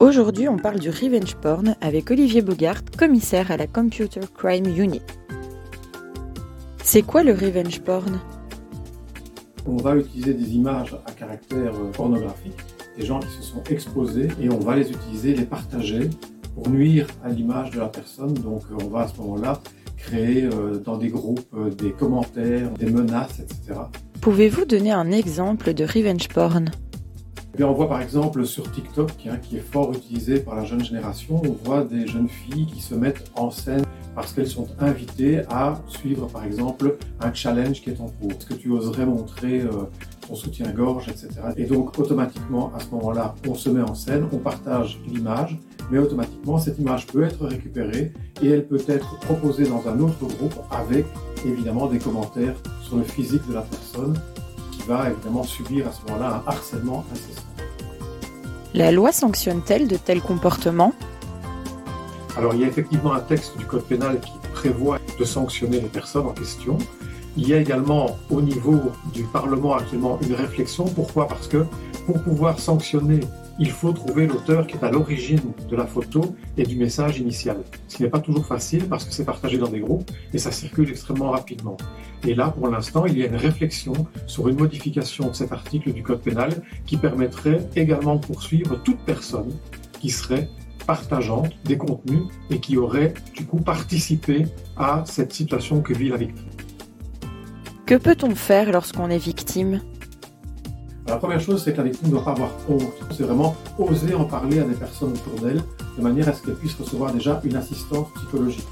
Aujourd'hui, on parle du revenge porn avec Olivier Bogart, commissaire à la Computer Crime Unit. C'est quoi le revenge porn? On va utiliser des images à caractère euh, pornographique, des gens qui se sont exposés, et on va les utiliser, les partager pour nuire à l'image de la personne. Donc euh, on va à ce moment-là créer euh, dans des groupes des commentaires, des menaces, etc. Pouvez-vous donner un exemple de revenge porn? On voit par exemple sur TikTok, hein, qui est fort utilisé par la jeune génération, on voit des jeunes filles qui se mettent en scène parce qu'elles sont invitées à suivre par exemple un challenge qui est en cours. Est-ce que tu oserais montrer euh, ton soutien-gorge, etc. Et donc automatiquement, à ce moment-là, on se met en scène, on partage l'image, mais automatiquement, cette image peut être récupérée et elle peut être proposée dans un autre groupe avec évidemment des commentaires sur le physique de la personne va évidemment subir à ce moment-là un harcèlement incessant. La loi sanctionne-t-elle de tels comportements? Alors il y a effectivement un texte du Code pénal qui prévoit de sanctionner les personnes en question. Il y a également au niveau du Parlement actuellement une réflexion. Pourquoi? Parce que pour pouvoir sanctionner il faut trouver l'auteur qui est à l'origine de la photo et du message initial. Ce qui n'est pas toujours facile parce que c'est partagé dans des groupes et ça circule extrêmement rapidement. Et là, pour l'instant, il y a une réflexion sur une modification de cet article du Code pénal qui permettrait également de poursuivre toute personne qui serait partageante des contenus et qui aurait du coup participé à cette situation que vit la victime. Que peut-on faire lorsqu'on est victime? La première chose, c'est que la victime ne doit pas avoir honte. C'est vraiment oser en parler à des personnes autour d'elle, de manière à ce qu'elle puisse recevoir déjà une assistance psychologique.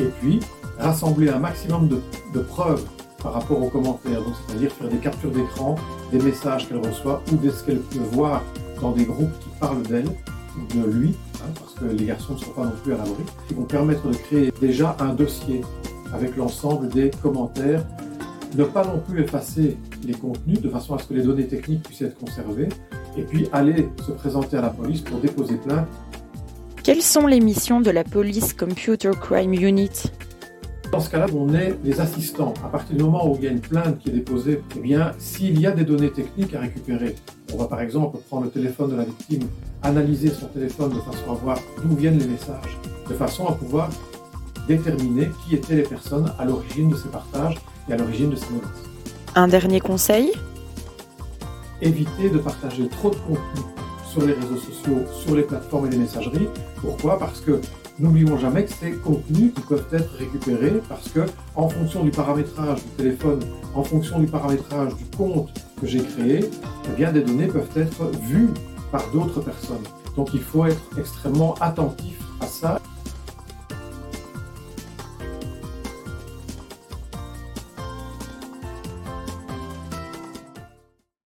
Et puis, rassembler un maximum de, preuves par rapport aux commentaires, c'est-à-dire faire des captures d'écran, des messages qu'elle reçoit ou de ce qu'elle peut voir dans des groupes qui parlent d'elle ou de lui, hein, parce que les garçons ne sont pas non plus à l'abri, qui vont permettre de créer déjà un dossier avec l'ensemble des commentaires ne pas non plus effacer les contenus de façon à ce que les données techniques puissent être conservées, et puis aller se présenter à la police pour déposer plainte. Quelles sont les missions de la Police Computer Crime Unit? Dans ce cas-là, on est les assistants. À partir du moment où il y a une plainte qui est déposée, eh bien, s'il y a des données techniques à récupérer, on va par exemple prendre le téléphone de la victime, analyser son téléphone de façon à voir d'où viennent les messages, de façon à pouvoir déterminer qui étaient les personnes à l'origine de ces partages et à l'origine de ces menaces. Un dernier conseil? Éviter de partager trop de contenu sur les réseaux sociaux, sur les plateformes et les messageries. Pourquoi? Parce que n'oublions jamais que ces contenus qui peuvent être récupérés parce que en fonction du paramétrage du téléphone, en fonction du paramétrage du compte que j'ai créé, eh bien des données peuvent être vues par d'autres personnes. Donc il faut être extrêmement attentif à ça.